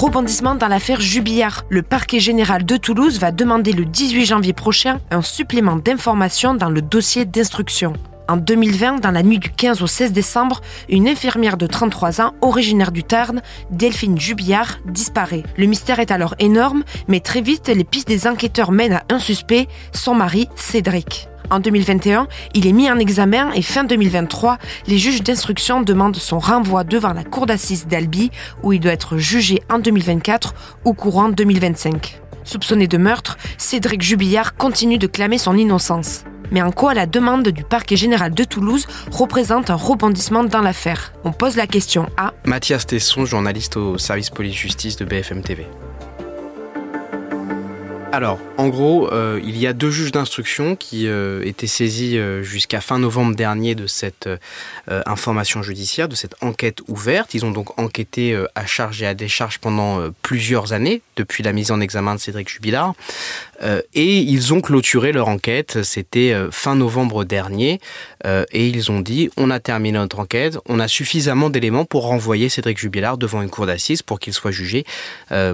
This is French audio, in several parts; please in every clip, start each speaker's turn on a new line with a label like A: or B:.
A: Rebondissement dans l'affaire Jubillard. Le parquet général de Toulouse va demander le 18 janvier prochain un supplément d'informations dans le dossier d'instruction. En 2020, dans la nuit du 15 au 16 décembre, une infirmière de 33 ans, originaire du Tarn, Delphine Jubillard, disparaît. Le mystère est alors énorme, mais très vite, les pistes des enquêteurs mènent à un suspect, son mari, Cédric. En 2021, il est mis en examen et fin 2023, les juges d'instruction demandent son renvoi devant la cour d'assises d'Albi où il doit être jugé en 2024 ou courant 2025. Soupçonné de meurtre, Cédric Jubillard continue de clamer son innocence. Mais en quoi la demande du parquet général de Toulouse représente un rebondissement dans l'affaire? On pose la question à
B: Mathias Tesson, journaliste au service police-justice de BFM TV. Alors, en gros, euh, il y a deux juges d'instruction qui euh, étaient saisis euh, jusqu'à fin novembre dernier de cette information judiciaire, de cette enquête ouverte. Ils ont donc enquêté à charge et à décharge pendant plusieurs années, depuis la mise en examen de Cédric Jubilard. Et ils ont clôturé leur enquête, c'était fin novembre dernier. et ils ont dit, on a terminé notre enquête, on a suffisamment d'éléments pour renvoyer Cédric Jubilard devant une cour d'assises pour qu'il soit jugé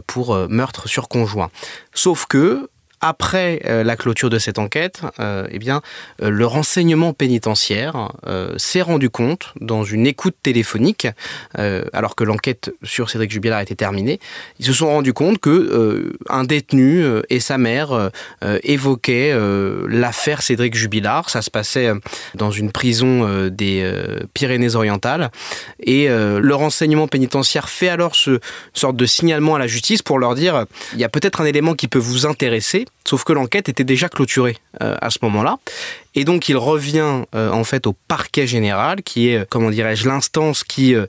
B: pour meurtre sur conjoint. Sauf que après euh, la clôture de cette enquête, euh, eh bien, euh, le renseignement pénitentiaire s'est rendu compte dans une écoute téléphonique, alors que l'enquête sur Cédric Jubilard était terminée, ils se sont rendus compte que un détenu et sa mère évoquaient l'affaire Cédric Jubilard. Ça se passait dans une prison des Pyrénées-Orientales, et le renseignement pénitentiaire fait alors ce sorte de signalement à la justice pour leur dire il y a peut-être un élément qui peut vous intéresser Sauf que l'enquête était déjà clôturée euh, à ce moment-là. Et donc il revient euh, en fait au parquet général, qui est, comment dirais-je, l'instance qui euh,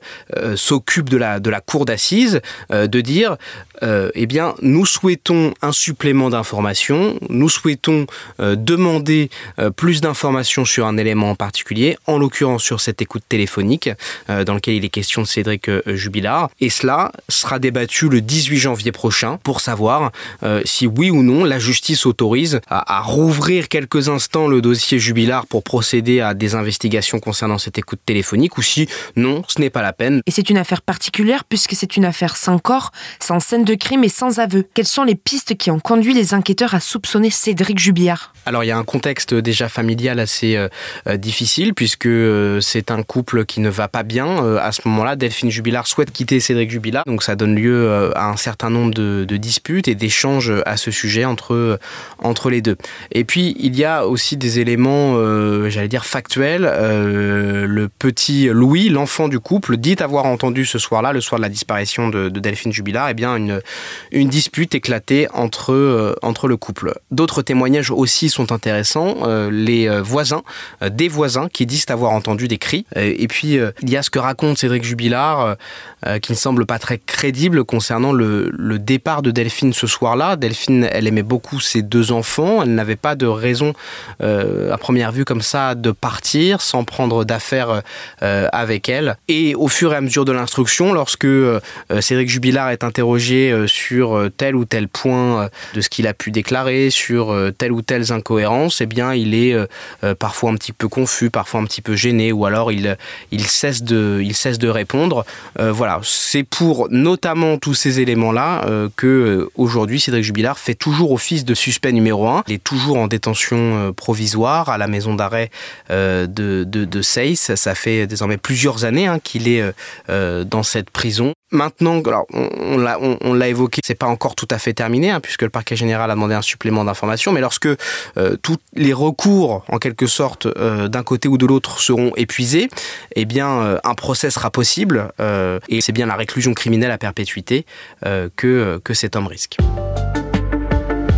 B: s'occupe de la, de la cour d'assises, de dire, eh bien, nous souhaitons un supplément d'informations, nous souhaitons demander plus d'informations sur un élément en particulier, en l'occurrence sur cette écoute téléphonique, dans lequel il est question de Cédric Jubilard. Et cela sera débattu le 18 janvier prochain pour savoir si oui ou non la justice s'autorise à, rouvrir quelques instants le dossier Jubilard pour procéder à des investigations concernant cette écoute téléphonique ou si non, ce n'est pas la peine.
A: Et c'est une affaire particulière puisque c'est une affaire sans corps, sans scène de crime et sans aveu. Quelles sont les pistes qui ont conduit les enquêteurs à soupçonner Cédric Jubilard?
B: Alors il y a un contexte déjà familial assez euh, euh, difficile puisque euh, c'est un couple qui ne va pas bien. à ce moment-là, Delphine Jubilard souhaite quitter Cédric Jubilard, donc ça donne lieu à un certain nombre de, de disputes et d'échanges à ce sujet entre entre les deux. Et puis il y a aussi des éléments, euh, j'allais dire factuels. Euh, petit Louis, l'enfant du couple, dit avoir entendu ce soir-là, le soir de la disparition de, Delphine Jubilard, eh bien une, une dispute éclatée entre, euh, entre le couple. D'autres témoignages aussi sont intéressants. les voisins, des voisins qui disent avoir entendu des cris. et puis il y a ce que raconte Cédric Jubilard, qui ne semble pas très crédible concernant le, le départ de Delphine ce soir-là. Delphine, elle aimait beaucoup ses deux enfants. Elle n'avait pas de raison, euh, à première vue comme ça, de partir sans prendre d'affaires euh, avec elle. Et au fur et à mesure de l'instruction, lorsque euh, Cédric Jubilard est interrogé sur tel ou tel point de ce qu'il a pu déclarer, sur telle ou telle incohérence, eh bien, il est parfois un petit peu confus, parfois un petit peu gêné, ou alors il, cesse, de, répondre. voilà, c'est pour notamment tous ces éléments-là que aujourd'hui Cédric Jubilard fait toujours office de suspect numéro 1. Il est toujours en détention euh, provisoire à la maison d'arrêt euh, de, de, fait désormais plusieurs années hein, qu'il est euh, dans cette prison. Maintenant, alors, on, l'a on, l'a évoqué, c'est pas encore tout à fait terminé, hein, puisque le parquet général a demandé un supplément d'informations, mais lorsque tous les recours, en quelque sorte, d'un côté ou de l'autre seront épuisés, eh bien, un procès sera possible, et c'est bien la réclusion criminelle à perpétuité que, que cet homme risque.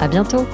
C: À bientôt